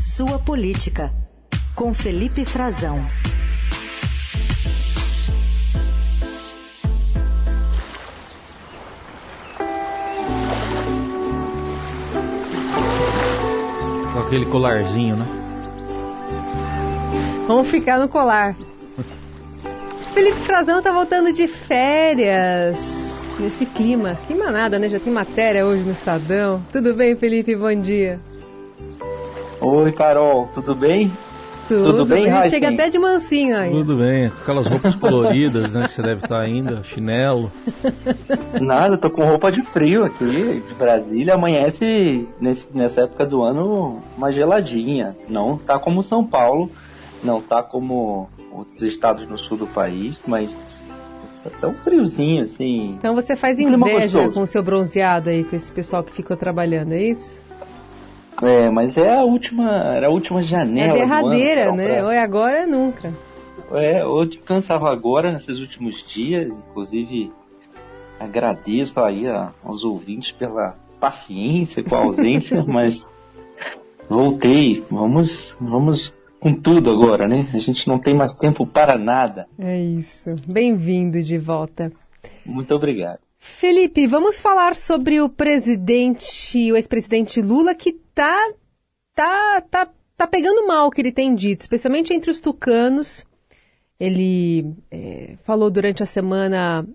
Sua Política, com Felipe Frazão. Com aquele colarzinho, né? Vamos ficar no colar. Felipe Frazão tá voltando de férias. Nesse clima. Clima nada, né? Já tem matéria hoje no Estadão. Tudo bem, Felipe? Bom dia. Oi, Carol, tudo bem? Tudo, Tudo bem, Chega Heisen? até de mansinho aí. Tudo bem. Com aquelas roupas coloridas, né? Que você deve estar ainda. Chinelo. Nada, tô com roupa de frio aqui, de Brasília. Amanhece nesse- nessa época do ano uma geladinha. Não tá como São Paulo, não tá como outros estados no sul do país, mas tá tão friozinho assim. Então você faz inveja com o seu bronzeado aí, com esse pessoal que ficou trabalhando, é isso? É, mas é a última, era a última janela. é derradeira, ano, né? pra- Ou é agora ou é nunca. É, eu descansava agora nesses últimos dias, inclusive agradeço aí a- aos ouvintes pela paciência com a ausência, mas voltei. Vamos, vamos com tudo agora, né? A gente não tem mais tempo para nada. É isso. Bem-vindo de volta. Muito obrigado. Felipe, vamos falar sobre o presidente, o ex-presidente Lula, que tá, tá, tá, tá pegando mal o que ele tem dito, especialmente entre os tucanos. Ele eh, falou durante a semana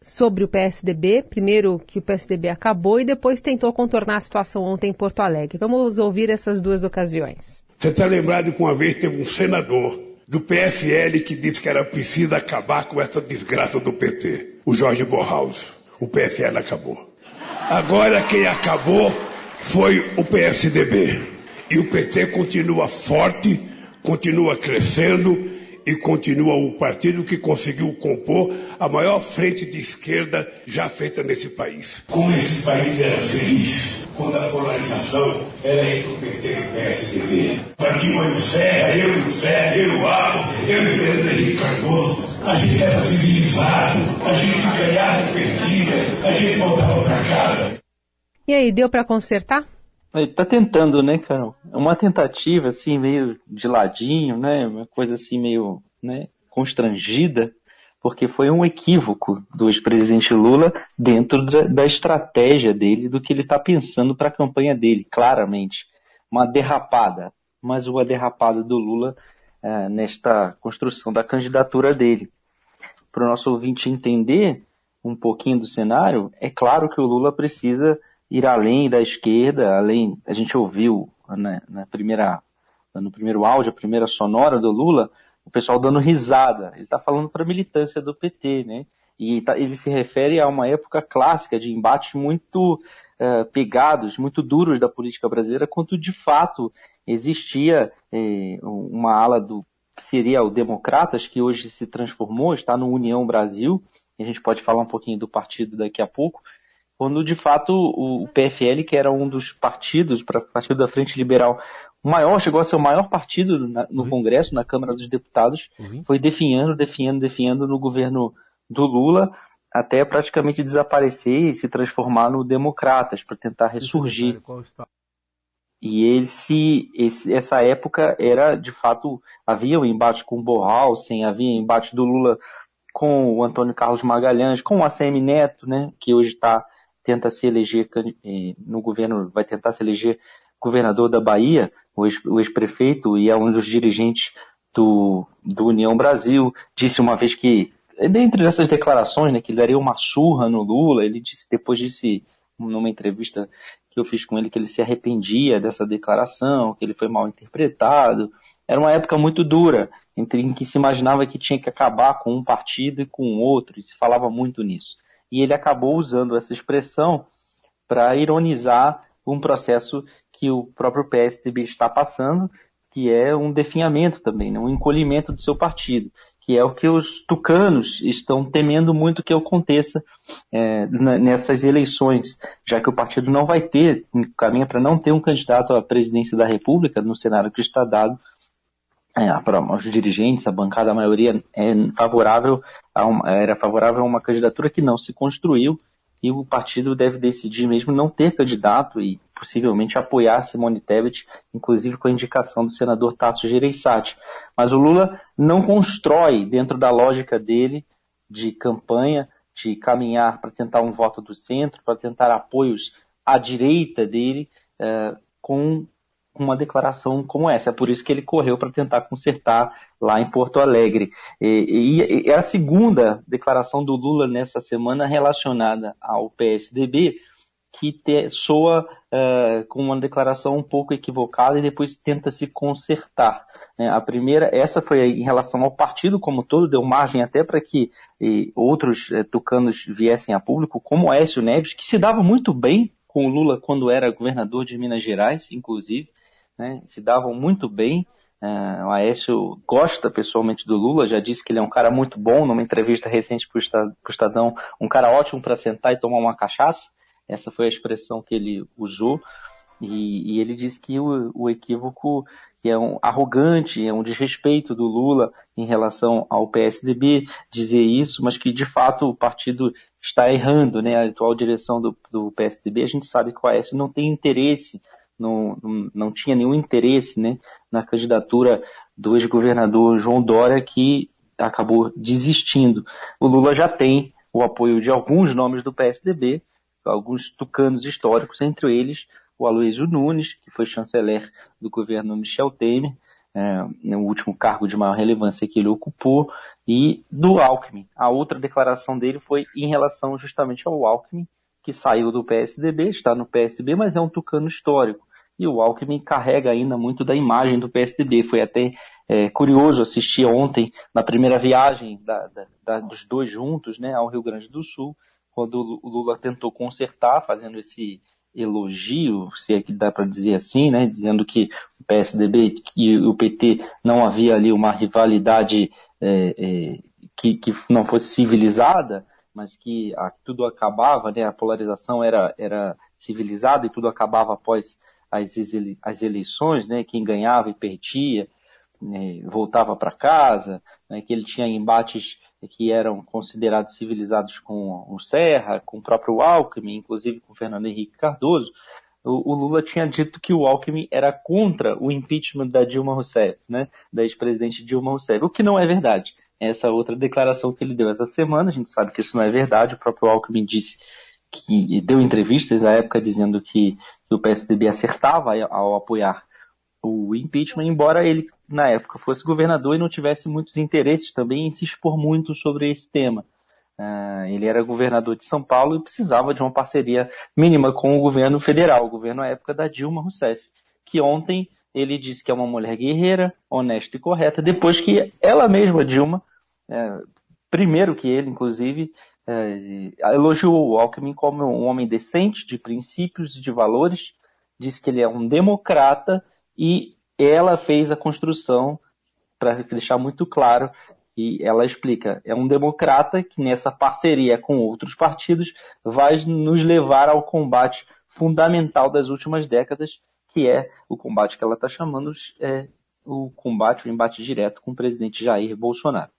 sobre o PSDB, primeiro que o PSDB acabou e depois tentou contornar a situação ontem em Porto Alegre. Vamos ouvir essas duas ocasiões. Você está lembrado que uma vez teve um senador do PFL que disse que era preciso acabar com essa desgraça do PT, o Jorge Borhaus. O PFL acabou. Agora quem acabou foi o PSDB. E o PT continua forte, continua crescendo e continua o partido que conseguiu compor a maior frente de esquerda já feita nesse país. Como esse país era feliz quando a polarização era entre o PT e o PSDB. Para mim, o Serra, eu e o Serra, eu e o Apo, eu e o Fernando Henrique Cardoso, a gente era civilizado, a gente ganhava e perdia, a gente voltava para casa. E aí, deu para consertar? Ele tá tentando, né, Carol? É uma tentativa, assim, meio de ladinho, né? Uma coisa assim, meio né, constrangida, porque foi um equívoco do ex-presidente Lula dentro da, da estratégia dele, do que ele está pensando para a campanha dele, claramente. Uma derrapada, mas uma derrapada do Lula eh, nesta construção da candidatura dele. Para o nosso ouvinte entender um pouquinho do cenário, é claro que o Lula precisa ir além da esquerda, além, a gente ouviu na, na primeira, no primeiro áudio, a primeira sonora do Lula, o pessoal dando risada. Ele está falando para a militância do PT, né? E tá- ele se refere a uma época clássica de embates muito eh, pegados, muito duros da política brasileira, quando de fato existia eh, uma ala do que seria o Democratas, que hoje se transformou, está no União Brasil, a gente pode falar um pouquinho do partido daqui a pouco, quando de fato o o PFL, que era um dos partidos, para partido da Frente Liberal, o maior, chegou a ser o maior partido na- no Congresso, na Câmara dos Deputados, Uhum. foi definhando, definhando, definhando no governo do Lula, até praticamente desaparecer e se transformar no Democratas, para tentar ressurgir. Está? E esse, esse, essa época era, de fato, havia um embate com o Borrausen, havia embate do Lula com o Antônio Carlos Magalhães, com o ACM Neto, né, que hoje tá, tenta se eleger eh, no governo, vai tentar se eleger governador da Bahia, o ex- o ex-prefeito, e é um dos dirigentes do, do União Brasil, disse uma vez que, dentre essas declarações, né, que ele daria uma surra no Lula, ele disse, depois disse numa entrevista que eu fiz com ele que ele se arrependia dessa declaração, que ele foi mal interpretado. Era uma época muito dura, entre em que se imaginava que tinha que acabar com um partido e com outro, e se falava muito nisso. E ele acabou usando essa expressão para ironizar um processo que o próprio PSDB está passando, que é um definhamento também, né? um encolhimento do seu partido, que é o que os tucanos estão temendo muito que aconteça é, nessas eleições, já que o partido não vai ter, caminha para não ter um candidato à presidência da República no cenário que está dado. É, os dirigentes, a bancada, a maioria é favorável uma- era favorável a uma candidatura que não se construiu e o partido deve decidir mesmo não ter candidato e possivelmente apoiar Simone Tebet, inclusive com a indicação do senador Tasso Gereissati. Mas o Lula não constrói, dentro da lógica dele de campanha, de caminhar para tentar um voto do centro, para tentar apoios à direita dele, é, com uma declaração como essa. É por isso que ele correu para tentar consertar lá em Porto Alegre. E, é a segunda declaração do Lula nessa semana relacionada ao PSDB, que te, soa uh, com uma declaração um pouco equivocada e depois tenta se consertar. Né? A primeira, essa foi em relação ao partido como todo, deu margem até para que e, outros uh, tucanos viessem a público, como Écio Neves, que se dava muito bem com o Lula quando era governador de Minas Gerais, inclusive, né? se davam muito bem. Uh, o Aécio gosta pessoalmente do Lula, já disse que ele é um cara muito bom numa entrevista recente para o Estadão, um cara ótimo para sentar e tomar uma cachaça. Essa foi a expressão que ele usou. E, e ele disse que o, o, equívoco que é um arrogante, é um desrespeito do Lula em relação ao PSDB dizer isso, mas que de fato o partido está errando, né? A atual direção do, do PSDB, a gente sabe que o Aécio não tem interesse, não, não, tinha nenhum interesse, né, na candidatura do ex-governador João Dória, que acabou desistindo. O Lula já tem o apoio de alguns nomes do PSDB, alguns tucanos históricos, entre eles o Aloysio Nunes, que foi chanceler do governo Michel Temer, é, no último cargo de maior relevância que ele ocupou, e do Alckmin. A outra declaração dele foi em relação justamente ao Alckmin, que saiu do PSDB, está no PSB, mas é um tucano histórico. E o Alckmin carrega ainda muito da imagem do PSDB. Foi até é, curioso assistir ontem, na primeira viagem da, da, da, dos dois juntos né, ao Rio Grande do Sul, quando o Lula tentou consertar, fazendo esse elogio, se é que dá para dizer assim, né, dizendo que o PSDB e o PT não havia ali uma rivalidade é, é, que, que não fosse civilizada, mas que a, tudo acabava, né, a polarização era, era civilizada e tudo acabava após as, as eleições, né, quem ganhava e perdia, né, voltava para casa, né, que ele tinha embates que eram considerados civilizados com o Serra, com o próprio Alckmin, inclusive com Fernando Henrique Cardoso, o, o Lula tinha dito que o Alckmin era contra o impeachment da Dilma Rousseff, né, da ex-presidente Dilma Rousseff, o que não é verdade. Essa outra declaração que ele deu essa semana, a gente sabe que isso não é verdade, o próprio Alckmin disse que deu entrevistas na época dizendo que, que o PSDB acertava ao apoiar o impeachment, embora ele, na época, fosse governador e não tivesse muitos interesses também em se expor muito sobre esse tema. Uh, ele era governador de São Paulo e precisava de uma parceria mínima com o governo federal, o governo à época da Dilma Rousseff, que ontem ele disse que é uma mulher guerreira, honesta e correta, depois que ela mesma, Dilma, uh, primeiro que ele, inclusive, uh, elogiou o Alckmin como um homem decente, de princípios e de valores, disse que ele é um democrata e ela fez a construção para deixar muito claro e ela explica, é um democrata que nessa parceria com outros partidos vai nos levar ao combate fundamental das últimas décadas, que é o combate que ela está chamando é, o combate, o embate direto com o presidente Jair Bolsonaro.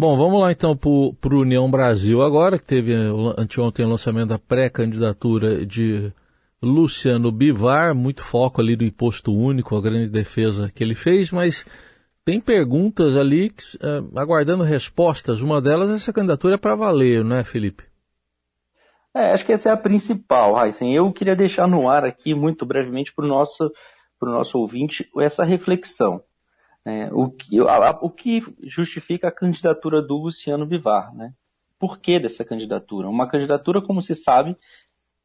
Bom, vamos lá então para o União Brasil agora, que teve anteontem o lançamento da pré-candidatura de Luciano Bivar, muito foco ali do imposto único, a grande defesa que ele fez, mas tem perguntas ali uh, aguardando respostas. Uma delas, essa candidatura é para valer, não é, Felipe? É, acho que essa é a principal, Heisen. Eu queria deixar no ar aqui, muito brevemente, para o nosso, nosso ouvinte, essa reflexão. É, o, que, o que justifica a candidatura do Luciano Bivar, né? Por que dessa candidatura? Uma candidatura, como se sabe,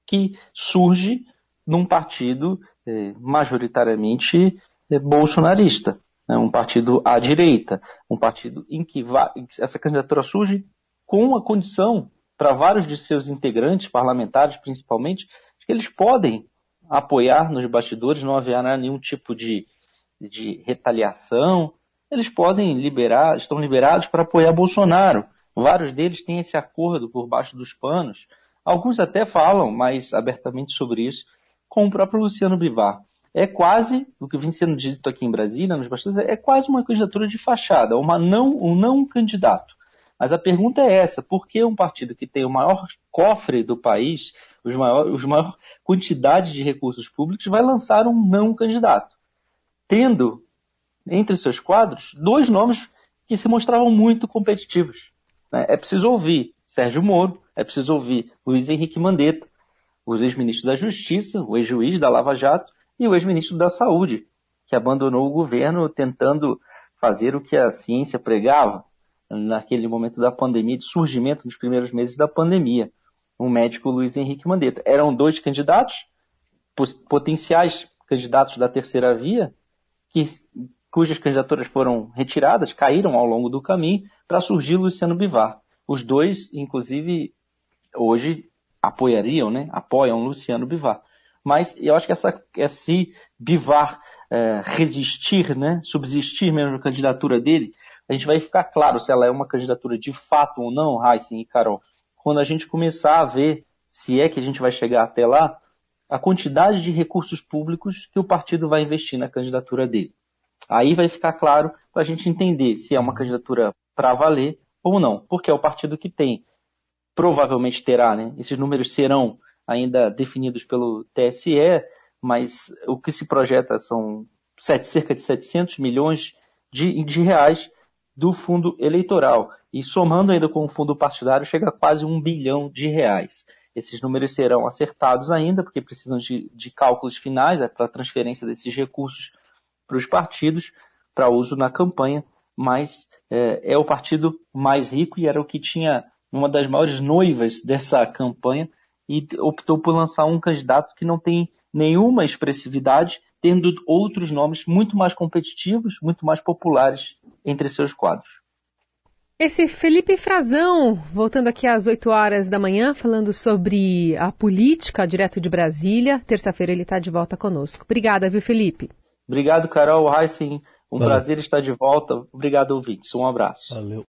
que surge num partido é, majoritariamente é, bolsonarista, né, um partido à direita, um partido em que essa candidatura surge com a condição para vários de seus integrantes, parlamentares principalmente, que eles podem apoiar nos bastidores, não haverá nenhum tipo de, de retaliação, eles podem liberar, estão liberados para apoiar Bolsonaro. Vários deles têm esse acordo por baixo dos panos. Alguns até falam mais abertamente sobre isso, com o próprio Luciano Bivar. É quase, o que vem sendo dito aqui em Brasília, nos bastidores, é quase uma candidatura de fachada, uma não, um não candidato. Mas a pergunta é essa: por que um partido que tem o maior cofre do país, os maior, os maior quantidade de recursos públicos, vai lançar um não candidato? Tendo entre seus quadros dois nomes que se mostravam muito competitivos. Né? É preciso ouvir Sérgio Moro, é preciso ouvir Luiz Henrique Mandetta, o ex-ministro da Justiça, o ex-juiz da Lava Jato e o ex-ministro da Saúde, que abandonou o governo tentando fazer o que a ciência pregava naquele momento da pandemia, de surgimento nos primeiros meses da pandemia. O médico Luiz Henrique Mandetta. Eram dois candidatos, potenciais candidatos da terceira via, que, cujas candidaturas foram retiradas, caíram ao longo do caminho, para surgir Luciano Bivar. Os dois, inclusive, hoje apoiariam, né? apoiam Luciano Bivar. Mas eu acho que essa, esse Bivar é, resistir, né? subsistir mesmo na candidatura dele, a gente vai ficar claro se ela é uma candidatura de fato ou não, Heisen e Carol, quando a gente começar a ver, se é que a gente vai chegar até lá, a quantidade de recursos públicos que o partido vai investir na candidatura dele. Aí vai ficar claro para a gente entender se é uma candidatura para valer ou não, porque é o partido que tem, provavelmente terá, né? Esses números serão ainda definidos pelo TSE, mas o que se projeta são cerca de 700 milhões de, de reais do fundo eleitoral. E somando ainda com o fundo partidário, chega a quase um bilhão de reais. Esses números serão acertados ainda, porque precisam de, de cálculos finais é, para a transferência desses recursos para os partidos, para uso na campanha, mas é, é o partido mais rico e era o que tinha uma das maiores noivas dessa campanha e optou por lançar um candidato que não tem nenhuma expressividade, tendo outros nomes muito mais competitivos, muito mais populares entre seus quadros. Esse Felipe Frazão, voltando aqui às 8 horas da manhã, falando sobre a política direto de Brasília. Terça-feira ele está de volta conosco. Obrigada, viu, Felipe? Obrigado, Carol Heisen. Um Valeu. prazer estar de volta. Obrigado, ouvintes. Um abraço. Valeu.